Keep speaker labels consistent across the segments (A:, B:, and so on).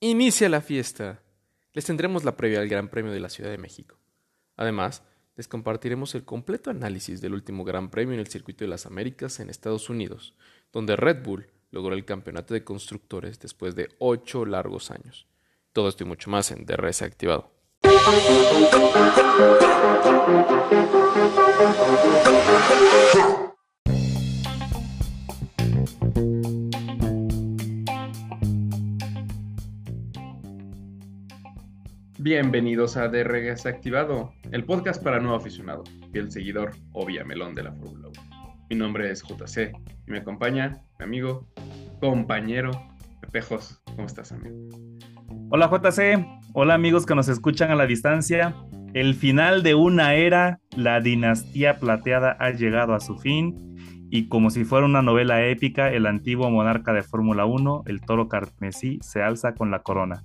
A: Inicia la fiesta. Les tendremos la previa al Gran Premio de la Ciudad de México. Además, les compartiremos el completo análisis del último Gran Premio en el Circuito de las Américas en Estados Unidos, donde Red Bull logró el campeonato de constructores después de ocho largos años. Todo esto y mucho más en DRS Activado. Bienvenidos a DRS Activado, el podcast para nuevo aficionado y el seguidor obvia melón de la Fórmula 1. Mi nombre es JC y me acompaña mi amigo, compañero Pepejos. ¿Cómo estás, amigo?
B: Hola, JC. Hola, amigos que nos escuchan a la distancia. El final de una era, la dinastía plateada ha llegado a su fin y como si fuera una novela épica, el antiguo monarca de Fórmula 1, el toro carmesí, se alza con la corona.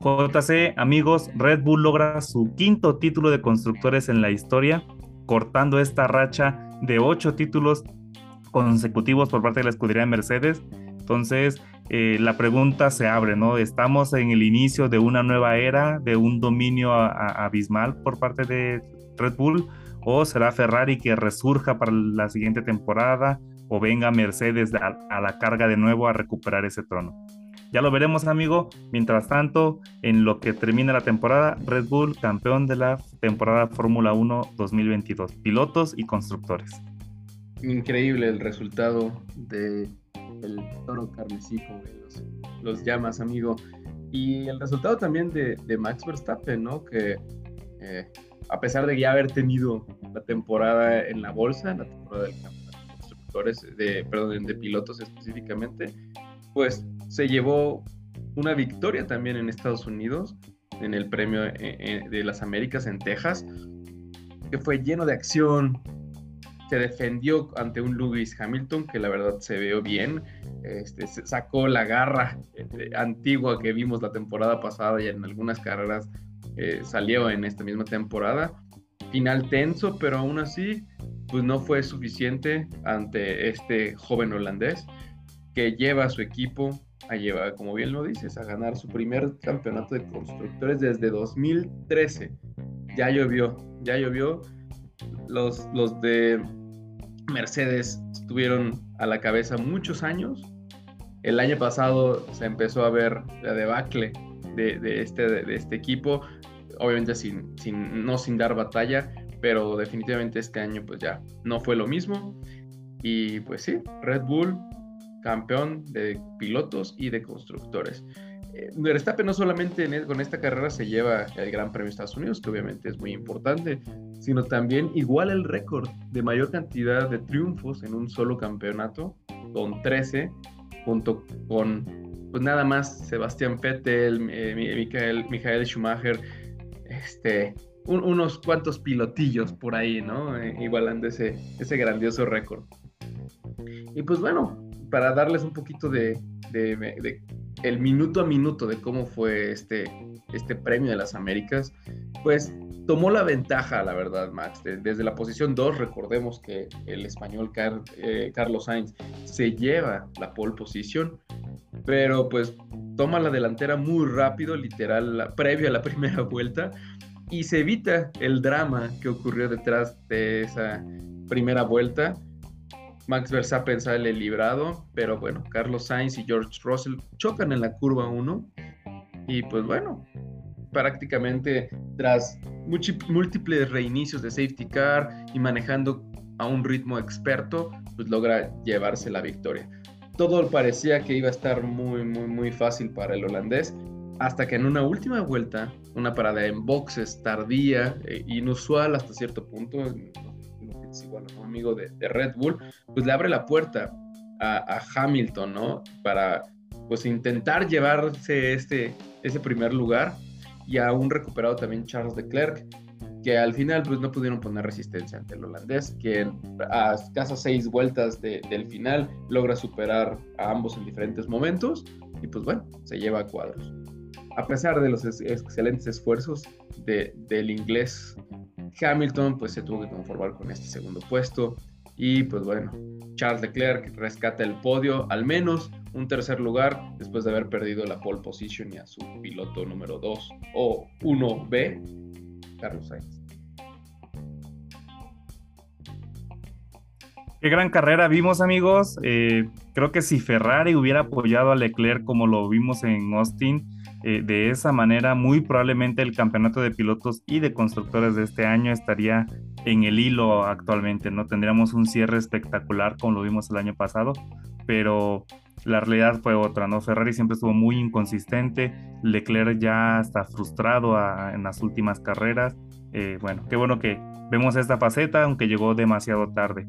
B: JC, amigos, Red Bull logra su quinto título de constructores en la historia, cortando esta racha de ocho títulos consecutivos por parte de la escudería de Mercedes. Entonces, eh, la pregunta se abre, ¿no? ¿Estamos en el inicio de una nueva era, de un dominio abismal por parte de Red Bull? ¿O será Ferrari que resurja para la siguiente temporada? ¿O venga Mercedes a la carga de nuevo a recuperar ese trono? Ya lo veremos, amigo. Mientras tanto, en lo que termina la temporada, Red Bull campeón de la temporada Fórmula 1 2022, pilotos y constructores.
A: Increíble el resultado de toro carmesí, los, llamas, amigo. Y el resultado también de, Max Verstappen, ¿no? Que eh, a pesar de ya haber tenido la temporada en la bolsa, la temporada del campeonato de constructores, de, perdón, de pilotos específicamente, pues se llevó una victoria también en Estados Unidos, en el premio eh, eh, de las Américas en Texas, que fue lleno de acción. Se defendió ante un Lewis Hamilton que la verdad se vio bien. Este, sacó la garra eh, antigua que vimos la temporada pasada y en algunas carreras salió en esta misma temporada. Final tenso, pero aún así, pues no fue suficiente ante este joven holandés que lleva a su equipo a llevar, como bien lo dices, a ganar su primer campeonato de constructores desde 2013. Ya llovió, ya llovió. Los, los de Mercedes estuvieron a la cabeza muchos años. El año pasado se empezó a ver la debacle de, este, de, este equipo, obviamente sin, sin, no sin dar batalla, pero definitivamente este año pues ya no fue lo mismo. Y pues sí, Red Bull campeón de pilotos y de constructores. Eh, Verstappen no solamente e, con esta carrera se lleva el Gran Premio de Estados Unidos, que obviamente es muy importante, sino también igual el récord de mayor cantidad de triunfos en un solo campeonato, con 13, junto con pues nada más Sebastián Vettel, eh, Michael, Schumacher, este, unos cuantos pilotillos por ahí, ¿no? Eh, igualando ese, ese grandioso récord. Y pues bueno, para darles un poquito de, el minuto a minuto de cómo fue este, este premio de las Américas, pues tomó la ventaja, la verdad, Max. desde la posición 2, recordemos que el español eh, Carlos Sainz se lleva la pole position, pero pues toma la delantera muy rápido, literal, previo a la primera vuelta, y se evita el drama que ocurrió detrás de esa primera vuelta Max Verstappen sale librado, pero bueno, Carlos Sainz y George Russell chocan en la curva 1 y pues bueno, prácticamente tras múltiples reinicios de safety car y manejando a un ritmo experto, pues logra llevarse la victoria. Todo parecía que iba a estar muy, muy, muy fácil para el holandés, hasta que en una última vuelta, una parada en boxes tardía, e inusual hasta cierto punto, igual un amigo de, Red Bull, pues le abre la puerta a, Hamilton, ¿no? Para pues intentar llevarse este, ese primer lugar y a un recuperado también Charles Leclerc, que al final pues no pudieron poner resistencia ante el holandés, que a casi seis vueltas del final logra superar a ambos en diferentes momentos y pues bueno, se lleva a cuadros. A pesar de los excelentes esfuerzos del inglés Hamilton pues se tuvo que conformar con este segundo puesto y pues bueno, Charles Leclerc rescata el podio, al menos un tercer lugar después de haber perdido la pole position y a su piloto número 2 o 1B, Carlos Sainz.
B: Qué gran carrera vimos, amigos. Eh, creo que si Ferrari hubiera apoyado a Leclerc como lo vimos en Austin, eh, de esa manera, muy probablemente el campeonato de pilotos y de constructores de este año estaría en el hilo actualmente. No tendríamos un cierre espectacular como lo vimos el año pasado, pero la realidad fue otra, ¿no? Ferrari siempre estuvo muy inconsistente, Leclerc ya está frustrado en las últimas carreras. Eh, bueno, qué bueno que vemos esta faceta, aunque llegó demasiado tarde.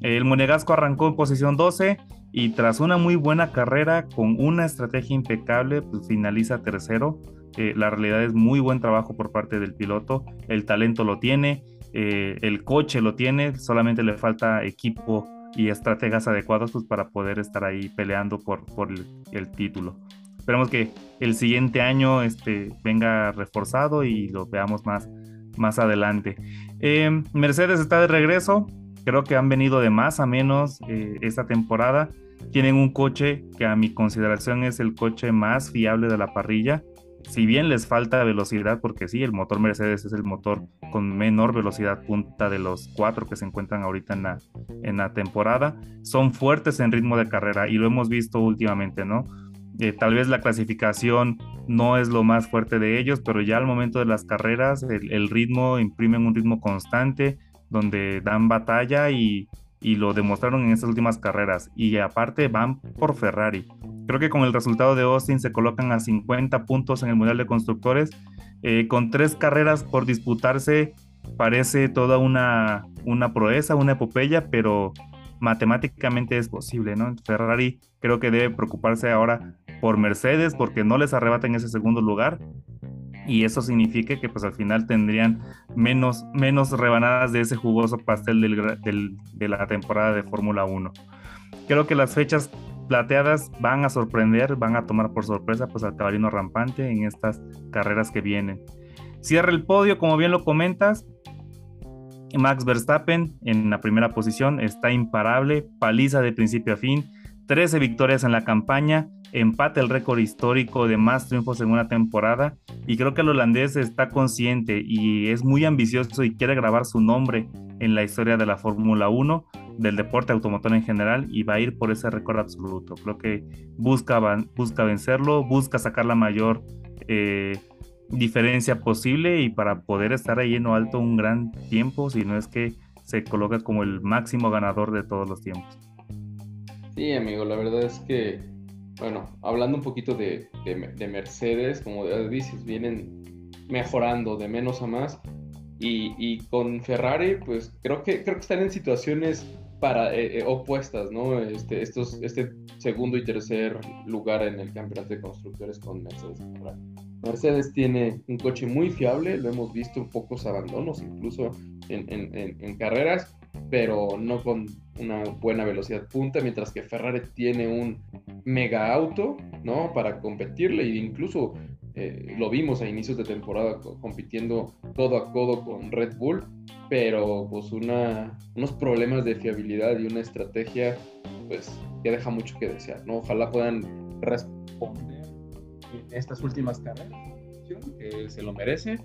B: El Monegasco arrancó en posición 12 y tras una muy buena carrera con una estrategia impecable, pues finaliza tercero. Eh, la realidad es muy buen trabajo por parte del piloto, el talento lo tiene, eh, el coche lo tiene, solamente le falta equipo y estrategas adecuados pues, para poder estar ahí peleando por, por el, título. Esperemos que el siguiente año este, venga reforzado y lo veamos más, más adelante. Eh, Mercedes está de regreso, Creo que han venido de más a menos eh, esta temporada. Tienen un coche que a mi consideración es el coche más fiable de la parrilla. Si bien les falta velocidad, porque sí, el motor Mercedes es el motor con menor velocidad punta de los cuatro que se encuentran ahorita en la, en la temporada, son fuertes en ritmo de carrera y lo hemos visto últimamente, ¿no? Eh, tal vez la clasificación no es lo más fuerte de ellos, pero ya al momento de las carreras el, el ritmo imprimen un ritmo constante, donde dan batalla y, lo demostraron en estas últimas carreras. Y aparte van por Ferrari. Creo que con el resultado de Austin se colocan a 50 puntos en el Mundial de Constructores. Eh, con tres carreras por disputarse, parece toda una, una proeza, una epopeya, pero matemáticamente es posible, ¿no? Ferrari creo que debe preocuparse ahora por Mercedes porque no les arrebaten ese segundo lugar y eso significa que pues al final tendrían menos, menos rebanadas de ese jugoso pastel de la temporada de Fórmula 1. Creo que las fechas plateadas van a sorprender, van a tomar por sorpresa pues al caballino rampante en estas carreras que vienen. Cierra el podio, como bien lo comentas, Max Verstappen en la primera posición está imparable, paliza de principio a fin, 13 victorias en la campaña, empate el récord histórico de más triunfos en una temporada y creo que el holandés está consciente y es muy ambicioso y quiere grabar su nombre en la historia de la Fórmula 1, del deporte automotor en general y va a ir por ese récord absoluto. Creo que busca, busca vencerlo, busca sacar la mayor eh, diferencia posible y para poder estar ahí en lo alto un gran tiempo, si no es que se coloca como el máximo ganador de todos los tiempos.
A: Sí, amigo, la verdad es que bueno, hablando un poquito de, Mercedes, como dices, vienen mejorando de menos a más. Y, con Ferrari, pues creo que, creo que están en situaciones para, eh, eh, opuestas, ¿no? Este, estos, este segundo y tercer lugar en el campeonato de constructores con Mercedes. Mercedes tiene un coche muy fiable, lo hemos visto en pocos abandonos, incluso en, en carreras, pero no con una buena velocidad punta, mientras que Ferrari tiene un mega auto, ¿no? Para competirle e incluso eh, lo vimos a inicios de temporada compitiendo codo a codo con Red Bull, pero pues una, unos problemas de fiabilidad y una estrategia pues que deja mucho que desear, ¿no? Ojalá puedan responder estas últimas carreras que se lo merece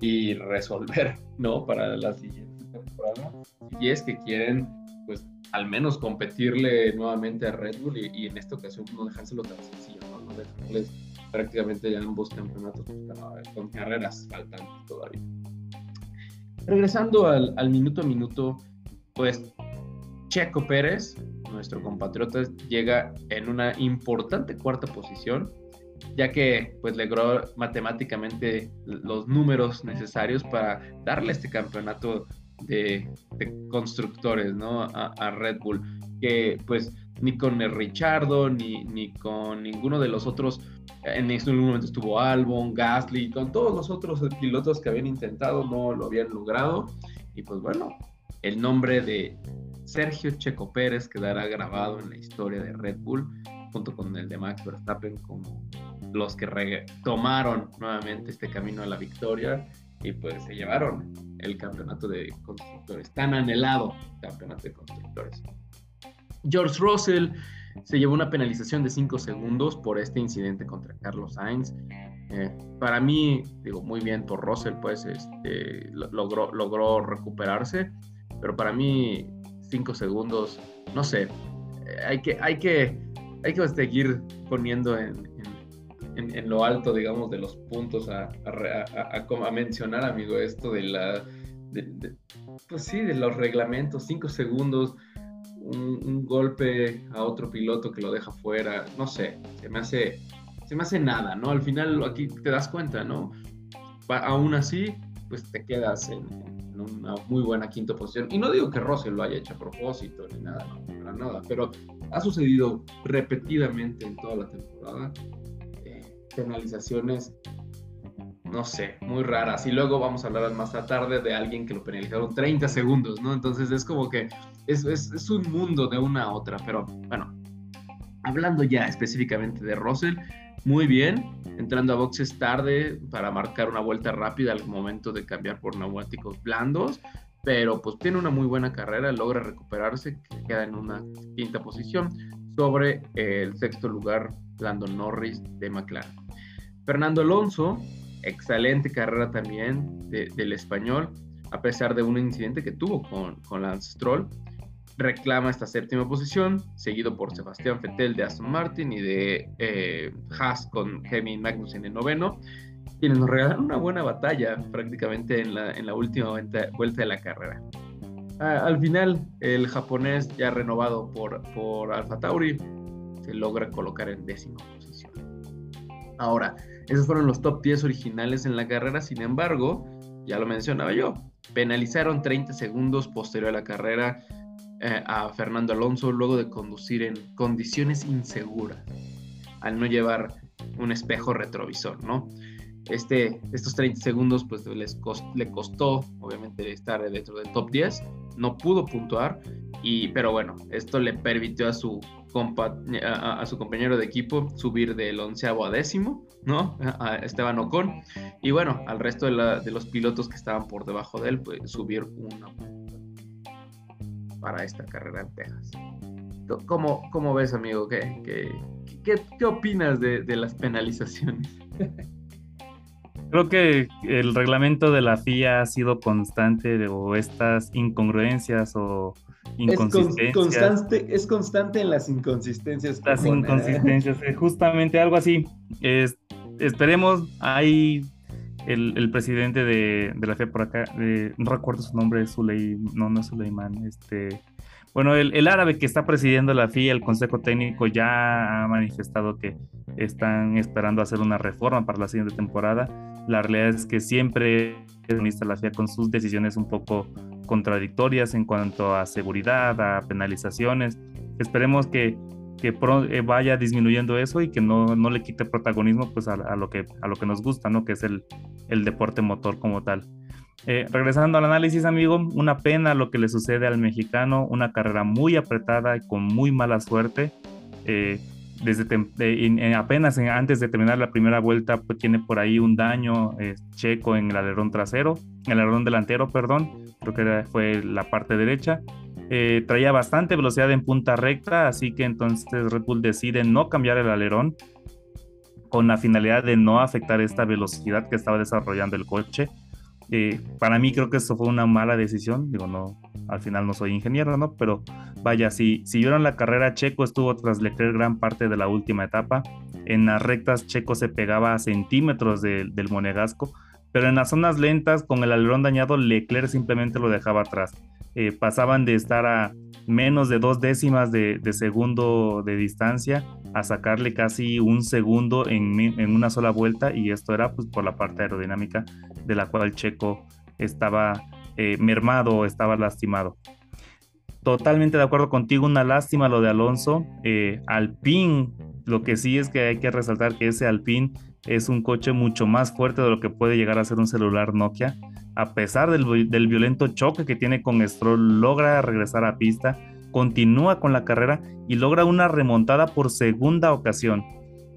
A: y resolver, ¿no? Para la siguiente temporada. Si es que quieren pues al menos competirle nuevamente a Red Bull y, en esta ocasión no dejárselo tan sencillo, no, dejarles prácticamente ya ambos campeonatos pues, con carreras faltan todavía. Regresando al, al, minuto a minuto, pues Checo Pérez, nuestro compatriota, llega en una importante cuarta posición, ya que pues logró matemáticamente los números necesarios para darle este campeonato de, constructores, ¿no? A, Red Bull, que pues ni con el Richardo, ni, ni con ninguno de los otros, en este momento estuvo Albon, Gasly, con todos los otros pilotos que habían intentado, no lo habían logrado. Y pues bueno, el nombre de Sergio Checo Pérez quedará grabado en la historia de Red Bull, junto con el de Max Verstappen, como los que retomaron nuevamente este camino a la victoria y pues se llevaron el campeonato de constructores, tan anhelado campeonato de constructores. George Russell se llevó una penalización de 5 segundos por este incidente contra Carlos Sainz. Eh, para mí, digo, muy bien por Russell, pues este, logró, logró recuperarse, pero para mí 5 segundos, no sé, eh, hay, que, hay, que, hay que seguir poniendo en, en, lo alto, digamos, de los puntos a, a, a mencionar, amigo, esto de la... pues sí, de los reglamentos, 5 segundos un, golpe a otro piloto que lo deja fuera, no sé, se me hace, se me hace nada, ¿no? Al final aquí te das cuenta, ¿no? aún así, pues te quedas en, una muy buena quinta posición. Y no digo que Russell lo haya hecho a propósito ni nada, no, para nada, pero ha sucedido repetidamente en toda la temporada. Penalizaciones no sé, muy raras. Y luego vamos a hablar más tarde de alguien que lo penalizaron 30 segundos, ¿no? Entonces es como que es, es, un mundo de una a otra. Pero bueno, hablando ya específicamente de Russell, muy bien, entrando a boxes tarde para marcar una vuelta rápida al momento de cambiar por neumáticos blandos. Pero pues tiene una muy buena carrera, logra recuperarse, queda en una quinta posición sobre el sexto lugar Lando Norris de McLaren. Fernando Alonso excelente carrera también del español, a pesar de un incidente que tuvo con, con Lance Stroll. Reclama esta séptima posición, seguido por Sebastián Vettel de Aston Martin y de eh, Haas con Kevin Magnussen en noveno, quienes nos regalan una buena batalla prácticamente en la, en la última vuelta, de la carrera. Al final, el japonés ya renovado por, por Alfa Tauri se logra colocar en décima posición. Ahora, esos fueron los top 10 originales en la carrera, sin embargo, ya lo mencionaba yo, penalizaron 30 segundos posterior a la carrera eh, a Fernando Alonso luego de conducir en condiciones inseguras, al no llevar un espejo retrovisor, ¿no? Este, estos 30 segundos pues les le costó obviamente estar dentro del top 10, no pudo puntuar, y, pero bueno, esto le permitió a su a, su compañero de equipo subir del onceavo a décimo, ¿no? A Esteban Ocon. Y bueno, al resto de, los pilotos que estaban por debajo de él, pues subir una para esta carrera en Texas. ¿Cómo, cómo ves, amigo? ¿Qué, qué, qué, opinas de, de las penalizaciones?
B: Creo que el reglamento de la FIA ha sido constante o estas incongruencias o inconsistencias.
A: Es, constante, es constante en las inconsistencias.
B: Las inconsistencias, eh, justamente algo así. esperemos, hay el, presidente de, la FIA por acá, no recuerdo su nombre, Suley, no, no es Suleiman, este... Bueno, el, el, árabe que está presidiendo la FIA, el Consejo Técnico, ya ha manifestado que están esperando hacer una reforma para la siguiente temporada. La realidad es que siempre la FIA con sus decisiones un poco contradictorias en cuanto a seguridad, a penalizaciones. Esperemos que, que eh, vaya disminuyendo eso y que no, no le quite protagonismo pues, a, lo que, a lo que nos gusta, ¿no? que es el, el deporte motor como tal. Eh, regresando al análisis, amigo, una pena lo que le sucede al mexicano, una carrera muy apretada y con muy mala suerte. Eh, desde apenas antes de terminar la primera vuelta, pues tiene por ahí un daño checo en el alerón trasero, el alerón delantero, perdón, creo que fue la parte derecha. Eh, traía bastante velocidad en punta recta, así que entonces Red Bull decide no cambiar el alerón con la finalidad de no afectar esta velocidad que estaba desarrollando el coche. Eh, para mí creo que eso fue una mala decisión, digo, no, al final no soy ingeniero, ¿no? Pero vaya, si, si vieron la carrera, Checo estuvo tras Leclerc gran parte de la última etapa. En las rectas, Checo se pegaba a centímetros del monegasco pero en las zonas lentas, con el alerón dañado, Leclerc simplemente lo dejaba atrás. Eh, pasaban de estar a menos de dos décimas de, segundo de distancia a sacarle casi un segundo en, una sola vuelta y esto era pues por la parte aerodinámica de la cual Checo estaba eh, mermado estaba lastimado. Totalmente de acuerdo contigo, una lástima lo de Alonso. Eh, Alpine, lo que sí es que hay que resaltar que ese Alpine es un coche mucho más fuerte de lo que puede llegar a ser un celular Nokia. A pesar del, violento choque que tiene con Stroll, logra regresar a pista, continúa con la carrera y logra una remontada por segunda ocasión.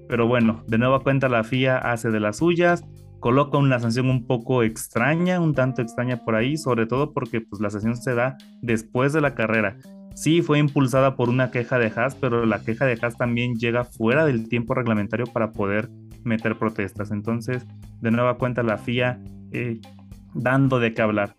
B: Pero bueno, de nueva cuenta la FIA hace de las suyas, coloca una sanción un poco extraña, un tanto extraña por ahí, sobre todo porque pues, la sanción se da después de la carrera. sí fue impulsada por una queja de Haas, pero la queja de Haas también llega fuera del tiempo reglamentario para poder meter protestas. Entonces, de nueva cuenta, la FIA eh, dando de qué hablar.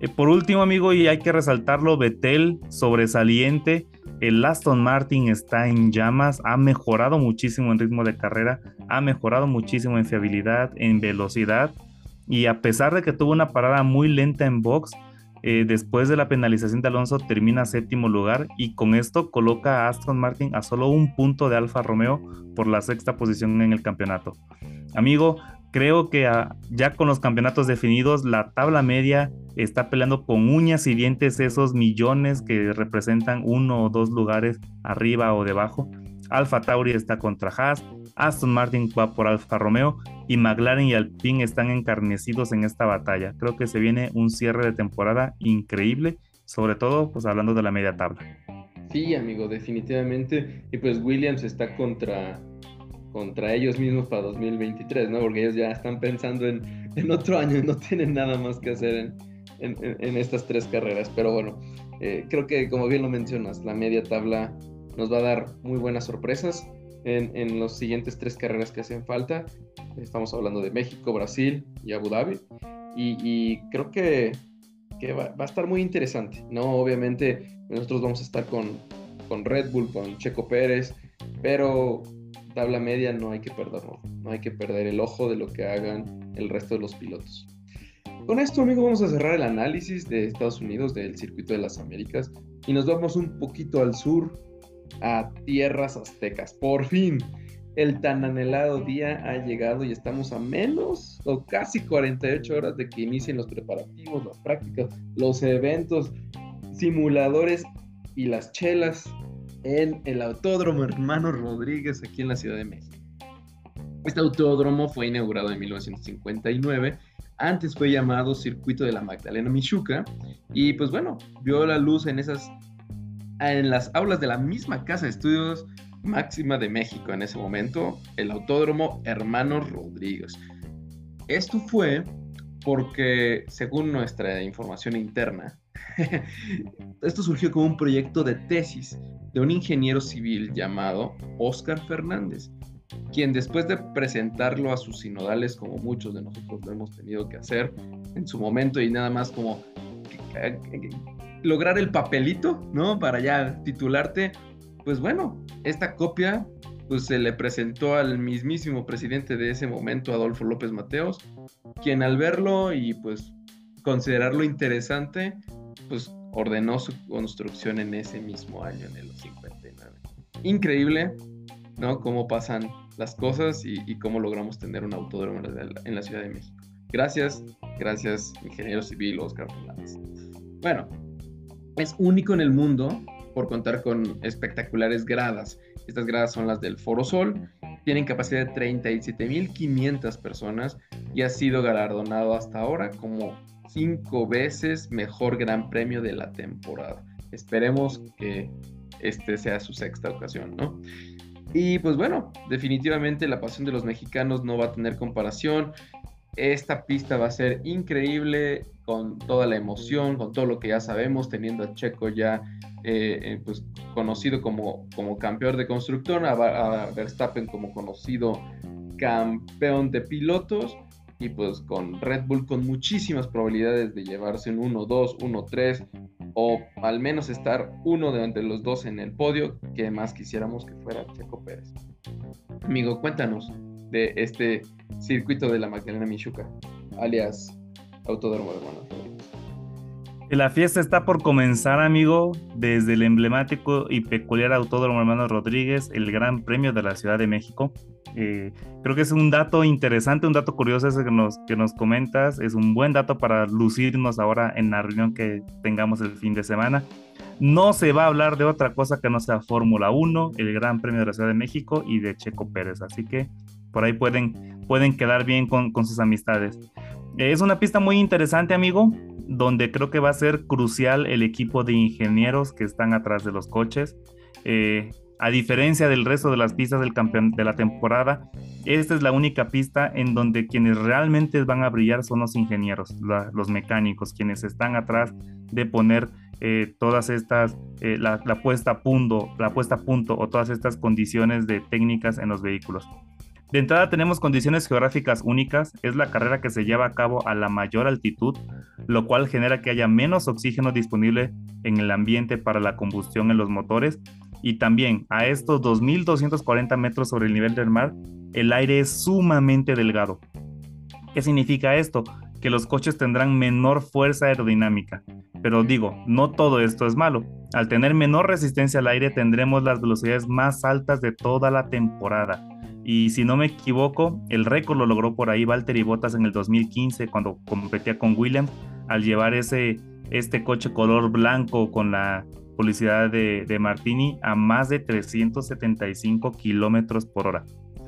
B: Eh, por último, amigo, y hay que resaltarlo, Betel sobresaliente. El Aston Martin está en llamas, ha mejorado muchísimo en ritmo de carrera, ha mejorado muchísimo en fiabilidad, en velocidad. Y a pesar de que tuvo una parada muy lenta en box, eh, después de la penalización de Alonso termina séptimo lugar y con esto coloca a Aston Martin a solo un punto de Alfa Romeo por la sexta posición en el campeonato. Amigo, creo que ah, ya con los campeonatos definidos, la tabla media está peleando con uñas y dientes esos millones que representan uno o dos lugares arriba o debajo. Alfa Tauri está contra Haas, Aston Martin va por Alfa Romeo y McLaren y Alpine están encarnecidos en esta batalla. Creo que se viene un cierre de temporada increíble, sobre todo pues hablando de la media tabla.
A: Sí, amigo, definitivamente. Y pues Williams está contra, contra ellos mismos para 2023, ¿no? Porque ellos ya están pensando en, en otro año, no tienen nada más que hacer en, en, en estas tres carreras. Pero bueno, eh, creo que como bien lo mencionas, la media tabla nos va a dar muy buenas sorpresas en, en las siguientes tres carreras que hacen falta. Estamos hablando de México, Brasil y Abu Dhabi. Y, y creo que, que va, va, a estar muy interesante, ¿no? Obviamente nosotros vamos a estar con, con Red Bull, con Checo Pérez, pero tabla media no hay que perderlo, no hay que perder el ojo de lo que hagan el resto de los pilotos. Con esto, amigo, vamos a cerrar el análisis de Estados Unidos, del circuito de las Américas, y nos vamos un poquito al sur, a tierras aztecas. Por fin, el tan anhelado día ha llegado y estamos a menos o casi 48 horas de que inicien los preparativos, las prácticas, los eventos, simuladores y las chelas en el Autódromo Hermano Rodríguez aquí en la Ciudad de México. Este autódromo fue inaugurado en 1959 antes fue llamado Circuito de la Magdalena Michuca y pues bueno, vio la luz en esas en las aulas de la misma casa de estudios máxima de México en ese momento, el Autódromo Hermanos Rodríguez. Esto fue porque, según nuestra información interna, esto surgió como un proyecto de tesis de un ingeniero civil llamado Oscar Fernández, quien después de presentarlo a sus sinodales, como muchos de nosotros lo hemos tenido que hacer en su momento y nada más como lograr el papelito, ¿no? Para ya titularte, pues bueno, esta copia pues se le presentó al mismísimo presidente de ese momento, Adolfo López Mateos, quien al verlo y pues considerarlo interesante, pues ordenó su construcción en ese mismo año, en el 59. Increíble, ¿no? Cómo pasan las cosas y, cómo logramos tener un autódromo en la Ciudad de México. Gracias, gracias, ingeniero civil Oscar Fernández. Bueno, es único en el mundo por contar con espectaculares gradas. Estas gradas son las del Foro Sol, tienen capacidad de 37.500 personas y ha sido galardonado hasta ahora como cinco veces mejor gran premio de la temporada. Esperemos que este sea su sexta ocasión, ¿no? Y pues bueno, definitivamente la pasión de los mexicanos no va a tener comparación. Esta pista va a ser increíble con toda la emoción, con todo lo que ya sabemos, teniendo a Checo ya eh, eh, pues, conocido como, como campeón de constructor, a, Verstappen como conocido campeón de pilotos y pues con Red Bull con muchísimas probabilidades de llevarse un 1-2, 1-3 o al menos estar uno de entre los dos en el podio, que más quisiéramos que fuera Checo Pérez. Amigo, cuéntanos de este circuito de la Magdalena Michuca, alias Autódromo de
B: La fiesta está por comenzar, amigo, desde el emblemático y peculiar Autódromo Hermano Rodríguez, el Gran Premio de la Ciudad de México. Eh, creo que es un dato interesante, un dato curioso ese que nos, que nos comentas. Es un buen dato para lucirnos ahora en la reunión que tengamos el fin de semana. No se va a hablar de otra cosa que no sea Fórmula 1, el Gran Premio de la Ciudad de México y de Checo Pérez. Así que por ahí pueden, pueden quedar bien con, con sus amistades. Es una pista muy interesante, amigo, donde creo que va a ser crucial el equipo de ingenieros que están atrás de los coches. Eh, a diferencia del resto de las pistas del campeón de la temporada, esta es la única pista en donde quienes realmente van a brillar son los ingenieros, los mecánicos, quienes están atrás de poner eh, todas estas, eh, la, puesta a punto, la puesta a punto o todas estas condiciones de técnicas en los vehículos. De entrada tenemos condiciones geográficas únicas, es la carrera que se lleva a cabo a la mayor altitud, lo cual genera que haya menos oxígeno disponible en el ambiente para la combustión en los motores y también a estos 2.240 metros sobre el nivel del mar, el aire es sumamente delgado. ¿Qué significa esto? Que los coches tendrán menor fuerza aerodinámica. Pero digo, no todo esto es malo. Al tener menor resistencia al aire tendremos las velocidades más altas de toda la temporada. Y si no me equivoco, el récord lo logró por ahí Valtteri Bottas en el 2015 cuando competía con Williams al llevar ese, este coche color blanco con la publicidad de, de Martini a más de 375 kilómetros por hora.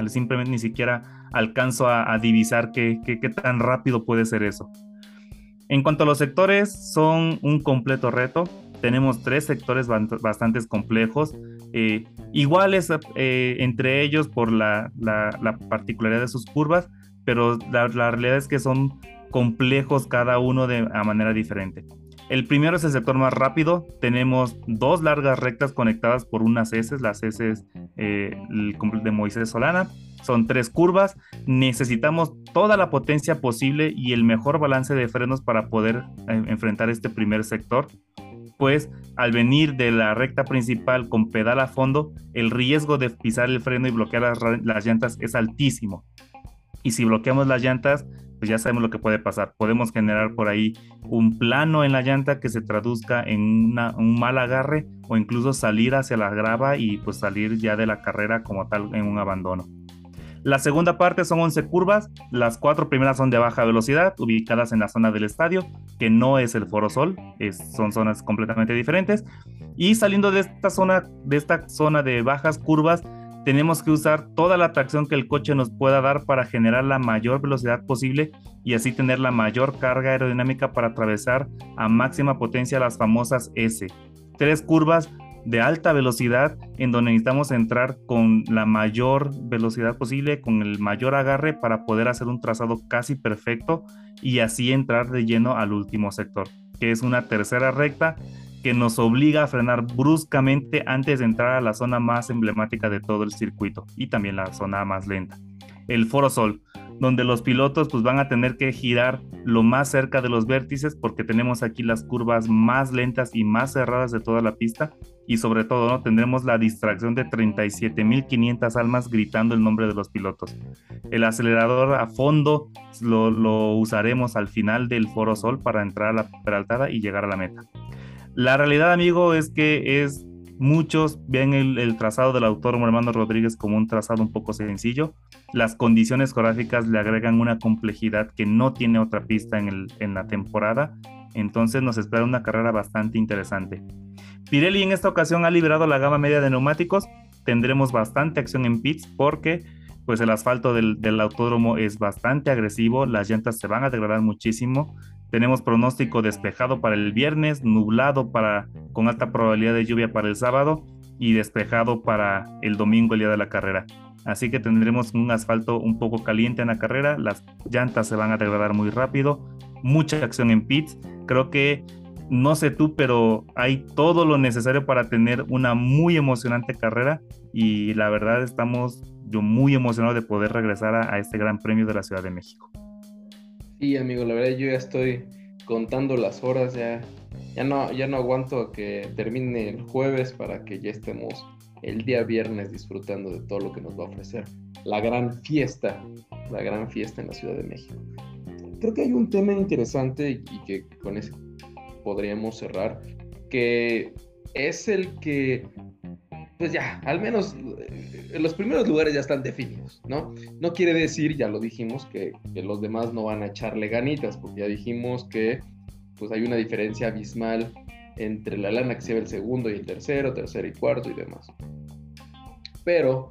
B: Simplemente ni siquiera alcanzo a, divisar qué, qué, qué tan rápido puede ser eso. En cuanto a los sectores, son un completo reto. Tenemos tres sectores bastante complejos, eh, iguales eh, entre ellos por la, la, particularidad de sus curvas, pero la, la, realidad es que son complejos cada uno de a manera diferente. El primero es el sector más rápido. Tenemos dos largas rectas conectadas por unas S, las S eh, de Moisés Solana. Son tres curvas. Necesitamos toda la potencia posible y el mejor balance de frenos para poder eh, enfrentar este primer sector. Pues al venir de la recta principal con pedal a fondo, el riesgo de pisar el freno y bloquear las, las llantas es altísimo. Y si bloqueamos las llantas, pues ya sabemos lo que puede pasar. Podemos generar por ahí un plano en la llanta que se traduzca en un mal agarre o incluso salir hacia la grava y pues salir ya de la carrera como tal en un abandono. La segunda parte son 11 curvas, las cuatro primeras son de baja velocidad, ubicadas en la zona del estadio, que no es el Foro Sol, son zonas completamente diferentes. Y saliendo de esta zona, de esta zona de bajas curvas, tenemos que usar toda la tracción que el coche nos pueda dar para generar la mayor velocidad posible y así tener la mayor carga aerodinámica para atravesar a máxima potencia las famosas S. Tres curvas de alta velocidad en donde necesitamos entrar con la mayor velocidad posible, con el mayor agarre para poder hacer un trazado casi perfecto y así entrar de lleno al último sector, que es una tercera recta que nos obliga a frenar bruscamente antes de entrar a la zona más emblemática de todo el circuito y también la zona más lenta, el Foro Sol donde los pilotos pues van a tener que girar lo más cerca de los vértices porque tenemos aquí las curvas más lentas y más cerradas de toda la pista y sobre todo ¿no? tendremos la distracción de 37.500 almas gritando el nombre de los pilotos. El acelerador a fondo lo, lo usaremos al final del Foro Sol para entrar a la peraltada y llegar a la meta. La realidad, amigo, es que es Muchos ven el, trazado del autor Armando Rodríguez como un trazado un poco sencillo. Las condiciones geográficas le agregan una complejidad que no tiene otra pista en, la temporada. Entonces nos espera una carrera bastante interesante. Pirelli en esta ocasión ha liberado la gama media de neumáticos. Tendremos bastante acción en pits porque pues el asfalto del, del, autódromo es bastante agresivo, las llantas se van a degradar muchísimo. Tenemos pronóstico despejado para el viernes, nublado para con alta probabilidad de lluvia para el sábado y despejado para el domingo, el día de la carrera. Así que tendremos un asfalto un poco caliente en la carrera, las llantas se van a degradar muy rápido, mucha acción en pits. Creo que no sé tú, pero hay todo lo necesario para tener una muy emocionante carrera y la verdad estamos yo muy emocionado de poder regresar a, este Gran Premio de la Ciudad de México.
A: Sí, amigo, la verdad yo ya estoy contando las horas, ya, ya, no, ya no aguanto que termine el jueves para que ya estemos el día viernes disfrutando de todo lo que nos va a ofrecer la gran fiesta, la gran fiesta en la Ciudad de México. Creo que hay un tema interesante y que con eso podríamos cerrar, que es el que pues ya, al menos eh, los primeros lugares ya están definidos, ¿no? No quiere decir, ya lo dijimos, que, los demás no van a echarle ganitas, porque ya dijimos que pues hay una diferencia abismal entre la lana que se ve el segundo y el tercero, tercero y cuarto y demás. Pero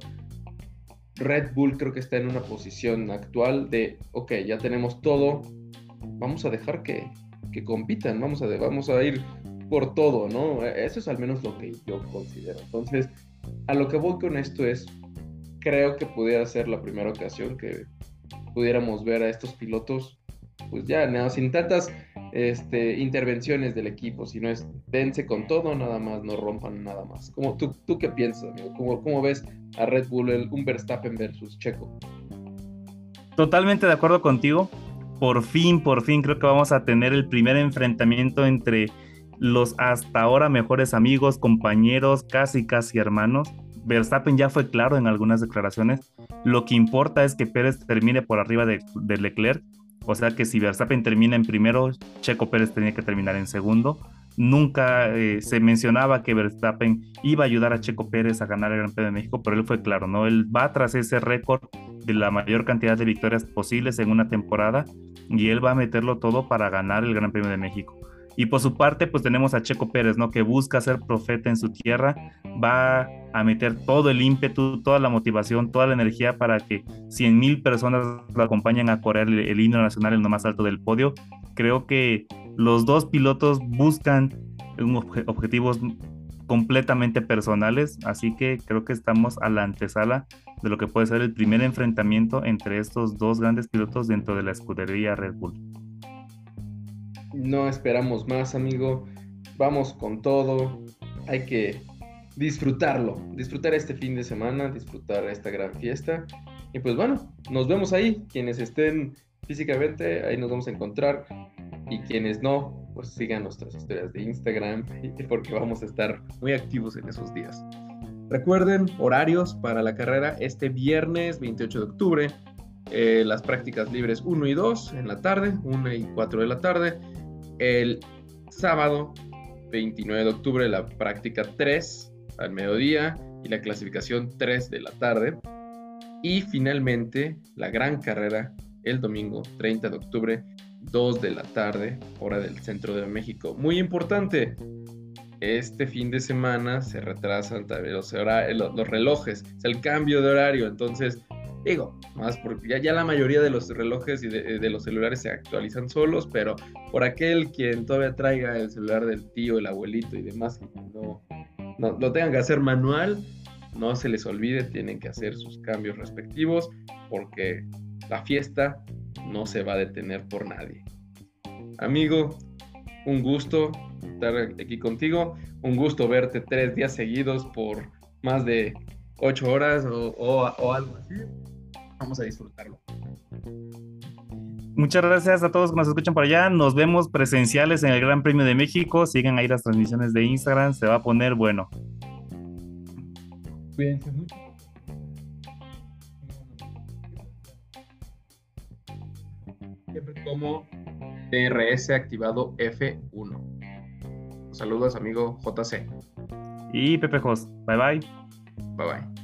A: Red Bull creo que está en una posición actual de, ok, ya tenemos todo, vamos a dejar que, que compitan, vamos a, vamos a ir por todo, ¿no? Eso es al menos lo que yo considero. Entonces, a lo que voy con esto es, creo que pudiera ser la primera ocasión que pudiéramos ver a estos pilotos, pues ya, sin tantas este, intervenciones del equipo, sino es dense con todo, nada más, no rompan nada más. ¿Cómo, tú, ¿Tú qué piensas, amigo? ¿Cómo, cómo ves a Red Bull, el, un Verstappen versus Checo?
B: Totalmente de acuerdo contigo. Por fin, por fin creo que vamos a tener el primer enfrentamiento entre los hasta ahora mejores amigos, compañeros, casi, casi hermanos. Verstappen ya fue claro en algunas declaraciones. Lo que importa es que Pérez termine por arriba de, Leclerc o sea que si Verstappen termina en primero, Checo Pérez tenía que terminar en segundo. Nunca eh, se mencionaba que Verstappen iba a ayudar a Checo Pérez a ganar el Gran Premio de México, pero él fue claro, ¿no? Él va tras ese récord de la mayor cantidad de victorias posibles en una temporada y él va a meterlo todo para ganar el Gran Premio de México. Y por su parte, pues tenemos a Checo Pérez, ¿no? Que busca ser profeta en su tierra, va a meter todo el ímpetu, toda la motivación, toda la energía para que 100 mil personas lo acompañen a correr el, himno nacional en lo más alto del podio. Creo que los dos pilotos buscan objetivos completamente personales, así que creo que estamos a la antesala de lo que puede ser el primer enfrentamiento entre estos dos grandes pilotos dentro de la escudería Red Bull.
A: No esperamos más, amigo. Vamos con todo. Hay que disfrutarlo, disfrutar este fin de semana, disfrutar esta gran fiesta. Y pues bueno, nos vemos ahí. Quienes estén físicamente, ahí nos vamos a encontrar. Y quienes no, pues sigan nuestras historias de Instagram, porque vamos a estar muy activos en esos días. Recuerden, horarios para la carrera este viernes 28 de octubre. Eh, las prácticas libres 1 y 2 en la tarde, 1 y 4 de la tarde. El sábado 29 de octubre la práctica 3 al mediodía y la clasificación 3 de la tarde. Y finalmente la gran carrera el domingo 30 de octubre 2 de la tarde, hora del centro de México. Muy importante, este fin de semana se retrasan los, los relojes, es el cambio de horario, entonces Digo, más porque ya, la mayoría de los relojes y de, los celulares se actualizan solos, pero por aquel quien todavía traiga el celular del tío, el abuelito y demás, no, no lo tengan que hacer manual, no se les olvide, tienen que hacer sus cambios respectivos, porque la fiesta no se va a detener por nadie. Amigo, un gusto estar aquí contigo, un gusto verte tres días seguidos por más de ocho horas o, o algo así vamos a disfrutarlo.
B: Muchas gracias a todos que nos escuchan por allá. Nos vemos presenciales en el Gran Premio de México. Sigan ahí las transmisiones de Instagram. Se va a poner bueno.
A: Cuídense mucho. Siempre como TRS activado F1. Saludos, amigo JC.
B: Y Pepe Jos. Bye bye.
A: Bye bye.